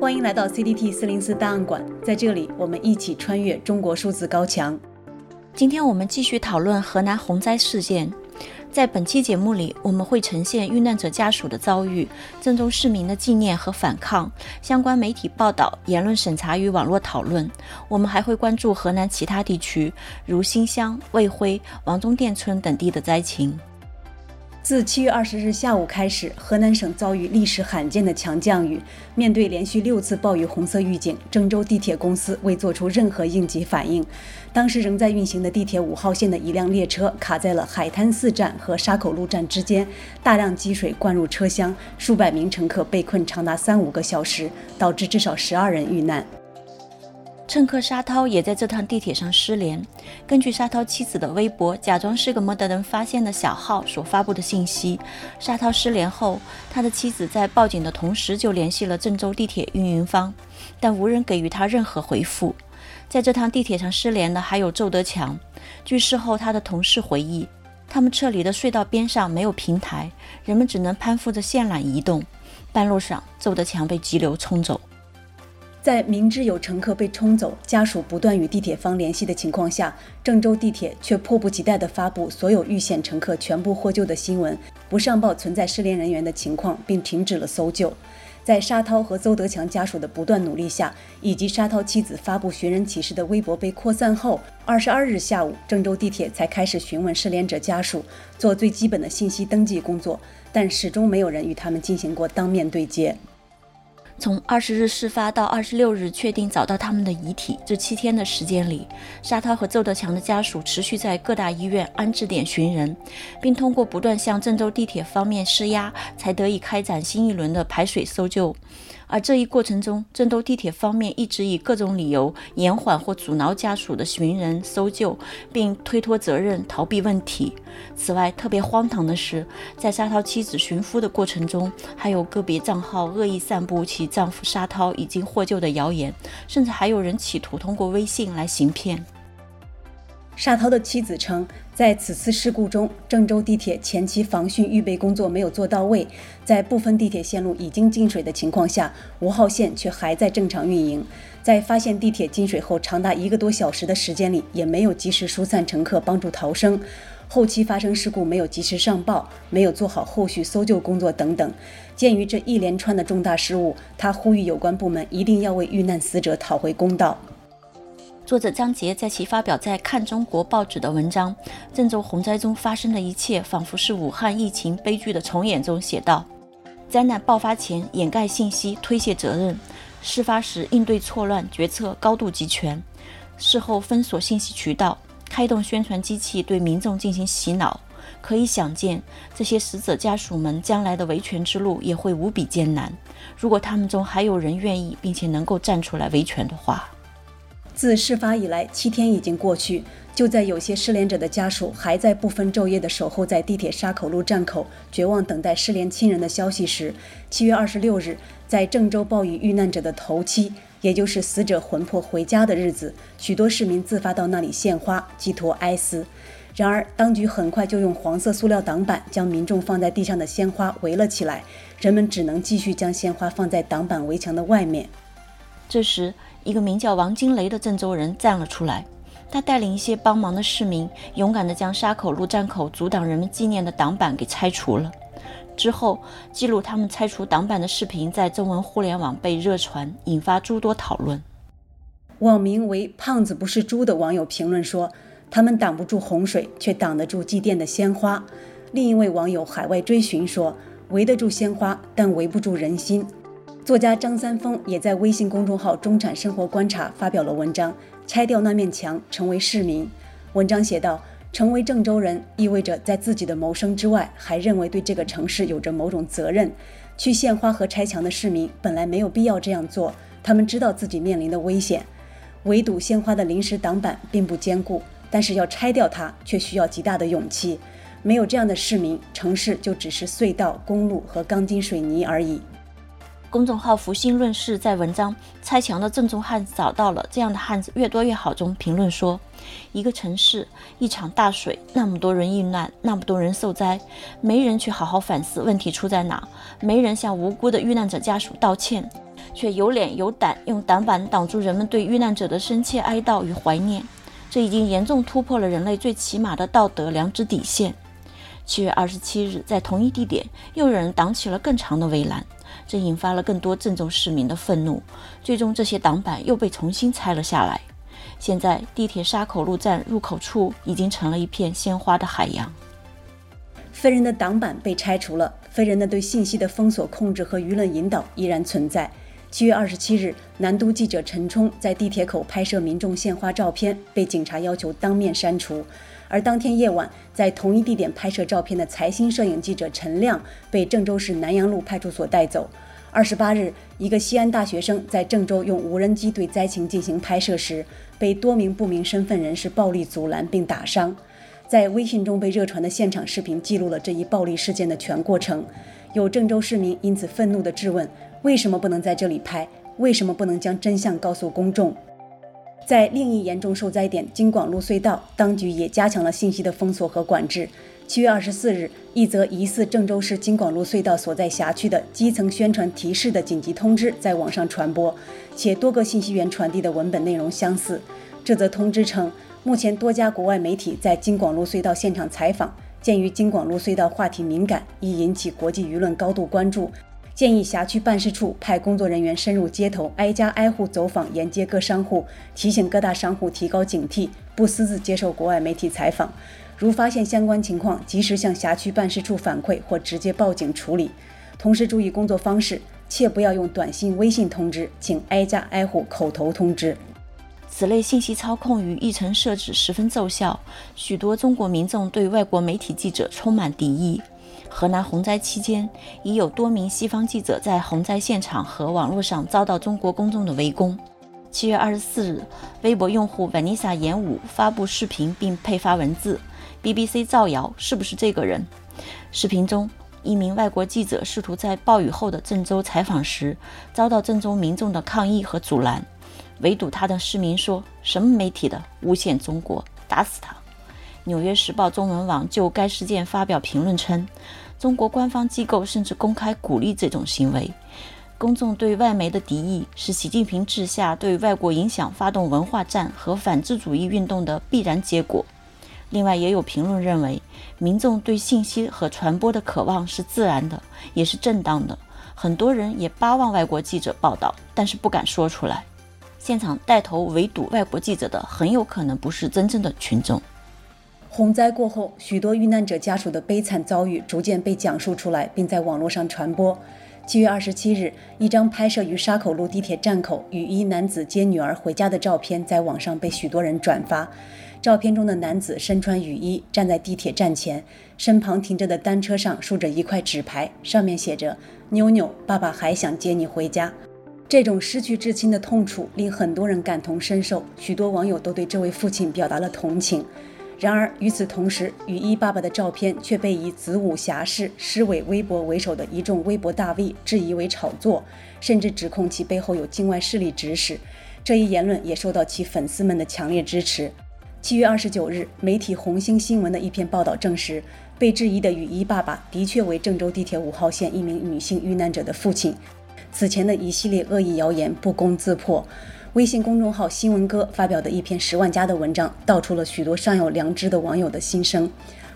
欢迎来到 CDT 四零四档案馆，在这里，我们一起穿越中国数字高墙。今天我们继续讨论河南洪灾事件。在本期节目里，我们会呈现遇难者家属的遭遇、郑州市民的纪念和反抗、相关媒体报道、言论审查与网络讨论。我们还会关注河南其他地区，如新乡、卫辉、王宗店村等地的灾情。自七月二十日下午开始，河南省遭遇历史罕见的强降雨。面对连续六次暴雨红色预警，郑州地铁公司未做出任何应急反应。当时仍在运行的地铁五号线的一辆列车卡在了海滩四站和沙口路站之间，大量积水灌入车厢，数百名乘客被困长达三五个小时，导致至少十二人遇难。乘客沙涛也在这趟地铁上失联。根据沙涛妻子的微博，假装是个没得人发现的小号所发布的信息，沙涛失联后，他的妻子在报警的同时就联系了郑州地铁运营方，但无人给予他任何回复。在这趟地铁上失联的还有周德强。据事后他的同事回忆，他们撤离的隧道边上没有平台，人们只能攀附着线缆移动。半路上，周德强被急流冲走。在明知有乘客被冲走，家属不断与地铁方联系的情况下，郑州地铁却迫不及待地发布所有遇险乘客全部获救的新闻，不上报存在失联人员的情况，并停止了搜救。在沙涛和邹德强家属的不断努力下，以及沙涛妻子发布寻人启事的微博被扩散后，二十二日下午，郑州地铁才开始询问失联者家属，做最基本的信息登记工作，但始终没有人与他们进行过当面对接。从二十日事发到二十六日确定找到他们的遗体，这七天的时间里，沙涛和邹德强的家属持续在各大医院安置点寻人，并通过不断向郑州地铁方面施压，才得以开展新一轮的排水搜救。而这一过程中，郑州地铁方面一直以各种理由延缓或阻挠家属的寻人搜救，并推脱责任、逃避问题。此外，特别荒唐的是，在沙涛妻子寻夫的过程中，还有个别账号恶意散布其丈夫沙涛已经获救的谣言，甚至还有人企图通过微信来行骗。沙涛的妻子称，在此次事故中，郑州地铁前期防汛预备工作没有做到位，在部分地铁线路已经进水的情况下，五号线却还在正常运营。在发现地铁进水后，长达一个多小时的时间里，也没有及时疏散乘客，帮助逃生。后期发生事故没有及时上报，没有做好后续搜救工作等等。鉴于这一连串的重大失误，他呼吁有关部门一定要为遇难死者讨回公道。作者张杰在其发表在《看中国》报纸的文章《郑州洪灾中发生的一切仿佛是武汉疫情悲剧的重演》中写道：“灾难爆发前掩盖信息、推卸责任；事发时应对错乱、决策高度集权；事后封锁信息渠道，开动宣传机器对民众进行洗脑。可以想见，这些死者家属们将来的维权之路也会无比艰难。如果他们中还有人愿意并且能够站出来维权的话。”自事发以来，七天已经过去。就在有些失联者的家属还在不分昼夜地守候在地铁沙口路站口，绝望等待失联亲人的消息时，七月二十六日，在郑州暴雨遇难者的头七，也就是死者魂魄回家的日子，许多市民自发到那里献花，寄托哀思。然而，当局很快就用黄色塑料挡板将民众放在地上的鲜花围了起来，人们只能继续将鲜花放在挡板围墙的外面。这时，一个名叫王金雷的郑州人站了出来，他带领一些帮忙的市民，勇敢地将沙口路站口阻挡人们纪念的挡板给拆除了。之后，记录他们拆除挡板的视频在中文互联网被热传，引发诸多讨论。网名为“胖子不是猪”的网友评论说：“他们挡不住洪水，却挡得住祭奠的鲜花。”另一位网友海外追寻说：“围得住鲜花，但围不住人心。”作家张三丰也在微信公众号“中产生活观察”发表了文章《拆掉那面墙，成为市民》。文章写道：“成为郑州人，意味着在自己的谋生之外，还认为对这个城市有着某种责任。去献花和拆墙的市民本来没有必要这样做，他们知道自己面临的危险。围堵鲜花的临时挡板并不坚固，但是要拆掉它却需要极大的勇气。没有这样的市民，城市就只是隧道、公路和钢筋水泥而已。”公众号“福星论事”在文章《拆墙的正宗汉子找到了，这样的汉子越多越好》中评论说：“一个城市，一场大水，那么多人遇难，那么多人受灾，没人去好好反思问题出在哪，没人向无辜的遇难者家属道歉，却有脸有胆用挡板挡住人们对遇难者的深切哀悼与怀念，这已经严重突破了人类最起码的道德良知底线。七月二十七日，在同一地点，又有人挡起了更长的围栏，这引发了更多郑州市民的愤怒。最终，这些挡板又被重新拆了下来。现在，地铁沙口路站入口处已经成了一片鲜花的海洋。非人的挡板被拆除了，非人的对信息的封锁、控制和舆论引导依然存在。七月二十七日，南都记者陈冲在地铁口拍摄民众献花照片，被警察要求当面删除。而当天夜晚，在同一地点拍摄照片的财新摄影记者陈亮被郑州市南阳路派出所带走。二十八日，一个西安大学生在郑州用无人机对灾情进行拍摄时，被多名不明身份人士暴力阻拦并打伤。在微信中被热传的现场视频记录了这一暴力事件的全过程。有郑州市民因此愤怒地质问：为什么不能在这里拍？为什么不能将真相告诉公众？在另一严重受灾点京广路隧道，当局也加强了信息的封锁和管制。七月二十四日，一则疑似郑州市京广路隧道所在辖区的基层宣传提示的紧急通知在网上传播，且多个信息源传递的文本内容相似。这则通知称，目前多家国外媒体在京广路隧道现场采访，鉴于京广路隧道话题敏感，易引起国际舆论高度关注。建议辖区办事处派工作人员深入街头，挨家挨户走访，沿街各商户，提醒各大商户提高警惕，不私自接受国外媒体采访。如发现相关情况，及时向辖区办事处反馈或直接报警处理。同时注意工作方式，切不要用短信、微信通知，请挨家挨户口头通知。此类信息操控与议程设置十分奏效，许多中国民众对外国媒体记者充满敌意。河南洪灾期间，已有多名西方记者在洪灾现场和网络上遭到中国公众的围攻。七月二十四日，微博用户 Vanessa 严武发布视频并配发文字：“BBC 造谣，是不是这个人？”视频中，一名外国记者试图在暴雨后的郑州采访时，遭到郑州民众的抗议和阻拦。围堵他的市民说：“什么媒体的，诬陷中国，打死他！”《纽约时报》中文网就该事件发表评论称，中国官方机构甚至公开鼓励这种行为。公众对外媒的敌意是习近平治下对外国影响发动文化战和反智主义运动的必然结果。另外，也有评论认为，民众对信息和传播的渴望是自然的，也是正当的。很多人也巴望外国记者报道，但是不敢说出来。现场带头围堵外国记者的，很有可能不是真正的群众。洪灾过后，许多遇难者家属的悲惨遭遇逐渐被讲述出来，并在网络上传播。七月二十七日，一张拍摄于沙口路地铁站口雨衣男子接女儿回家的照片在网上被许多人转发。照片中的男子身穿雨衣，站在地铁站前，身旁停着的单车上竖着一块纸牌，上面写着“妞妞，爸爸还想接你回家”。这种失去至亲的痛楚令很多人感同身受，许多网友都对这位父亲表达了同情。然而，与此同时，雨衣爸爸的照片却被以子午侠士施伟微博为首的一众微博大 V 质疑为炒作，甚至指控其背后有境外势力指使。这一言论也受到其粉丝们的强烈支持。七月二十九日，媒体红星新闻的一篇报道证实，被质疑的雨衣爸爸的确为郑州地铁五号线一名女性遇难者的父亲。此前的一系列恶意谣言不攻自破。微信公众号“新闻哥”发表的一篇十万加的文章，道出了许多尚有良知的网友的心声。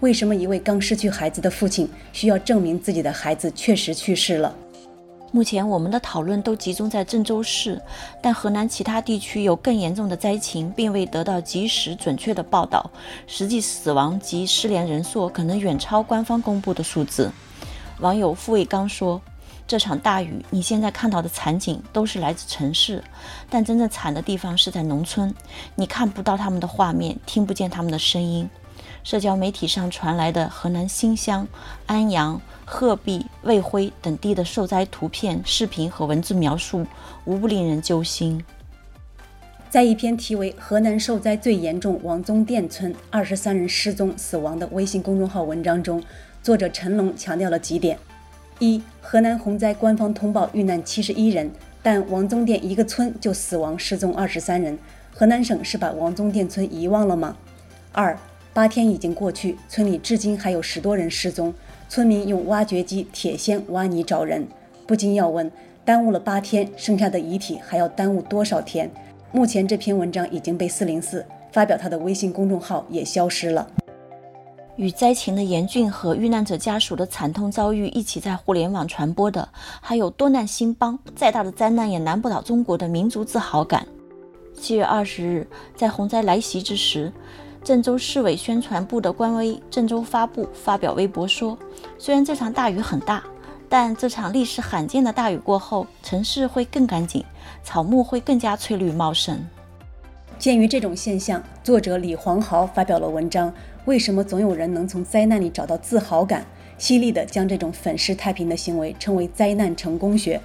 为什么一位刚失去孩子的父亲需要证明自己的孩子确实去世了？目前我们的讨论都集中在郑州市，但河南其他地区有更严重的灾情，并未得到及时准确的报道，实际死亡及失联人数可能远超官方公布的数字。网友付卫刚说。这场大雨，你现在看到的惨景都是来自城市，但真正惨的地方是在农村。你看不到他们的画面，听不见他们的声音。社交媒体上传来的河南新乡、安阳、鹤壁、卫辉等地的受灾图片、视频和文字描述，无不令人揪心。在一篇题为《河南受灾最严重王宗店村二十三人失踪死亡》的微信公众号文章中，作者陈龙强调了几点。一、河南洪灾官方通报遇难七十一人，但王宗店一个村就死亡失踪二十三人，河南省是把王宗店村遗忘了吗？二、八天已经过去，村里至今还有十多人失踪，村民用挖掘机、铁锨挖泥找人，不禁要问：耽误了八天，剩下的遗体还要耽误多少天？目前这篇文章已经被四零四发表，他的微信公众号也消失了。与灾情的严峻和遇难者家属的惨痛遭遇一起在互联网传播的，还有多难兴邦，再大的灾难也难不倒中国的民族自豪感。七月二十日，在洪灾来袭之时，郑州市委宣传部的官微“郑州发布”发表微博说：“虽然这场大雨很大。”但这场历史罕见的大雨过后，城市会更干净，草木会更加翠绿茂盛。鉴于这种现象，作者李黄豪发表了文章《为什么总有人能从灾难里找到自豪感》，犀利地将这种粉饰太平的行为称为“灾难成功学”。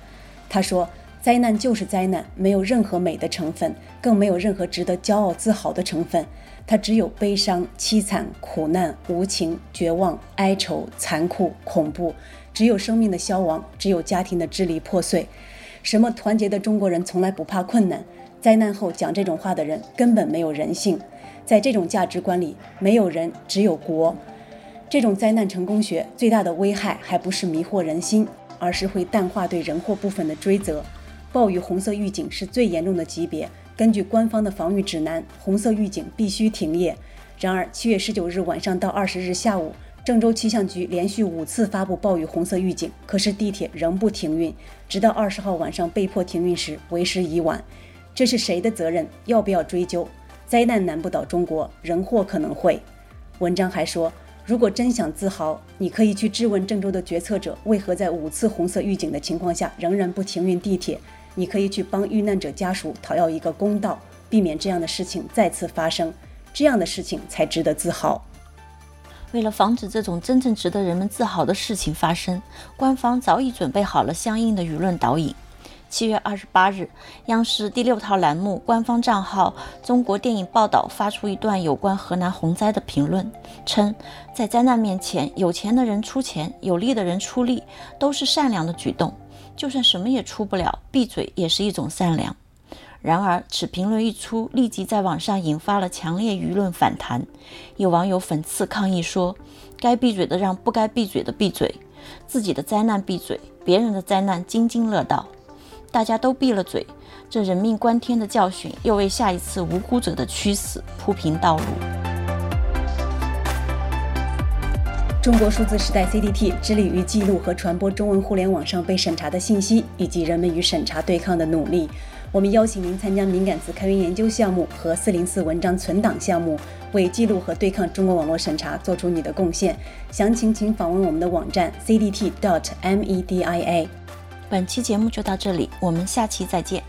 他说：“灾难就是灾难，没有任何美的成分，更没有任何值得骄傲自豪的成分。它只有悲伤、凄惨、苦难、无情、绝望、哀愁、残酷、恐怖。”只有生命的消亡，只有家庭的支离破碎。什么团结的中国人从来不怕困难？灾难后讲这种话的人根本没有人性。在这种价值观里，没有人，只有国。这种灾难成功学最大的危害，还不是迷惑人心，而是会淡化对人祸部分的追责。暴雨红色预警是最严重的级别，根据官方的防御指南，红色预警必须停业。然而，七月十九日晚上到二十日下午。郑州气象局连续五次发布暴雨红色预警，可是地铁仍不停运，直到二十号晚上被迫停运时，为时已晚。这是谁的责任？要不要追究？灾难难不倒中国，人祸可能会。文章还说，如果真想自豪，你可以去质问郑州的决策者，为何在五次红色预警的情况下仍然不停运地铁？你可以去帮遇难者家属讨要一个公道，避免这样的事情再次发生。这样的事情才值得自豪。为了防止这种真正值得人们自豪的事情发生，官方早已准备好了相应的舆论导引。七月二十八日，央视第六套栏目官方账号“中国电影报道”发出一段有关河南洪灾的评论，称：“在灾难面前，有钱的人出钱，有力的人出力，都是善良的举动。就算什么也出不了，闭嘴也是一种善良。”然而，此评论一出，立即在网上引发了强烈舆论反弹。有网友讽刺抗议说：“该闭嘴的让不该闭嘴的闭嘴，自己的灾难闭嘴，别人的灾难津津乐道。大家都闭了嘴，这人命关天的教训又为下一次无辜者的屈死铺平道路。”中国数字时代 CDT 致力于记录和传播中文互联网上被审查的信息，以及人们与审查对抗的努力。我们邀请您参加敏感词开源研究项目和四零四文章存档项目，为记录和对抗中国网络审查做出你的贡献。详情请访问我们的网站 cdt.media。本期节目就到这里，我们下期再见。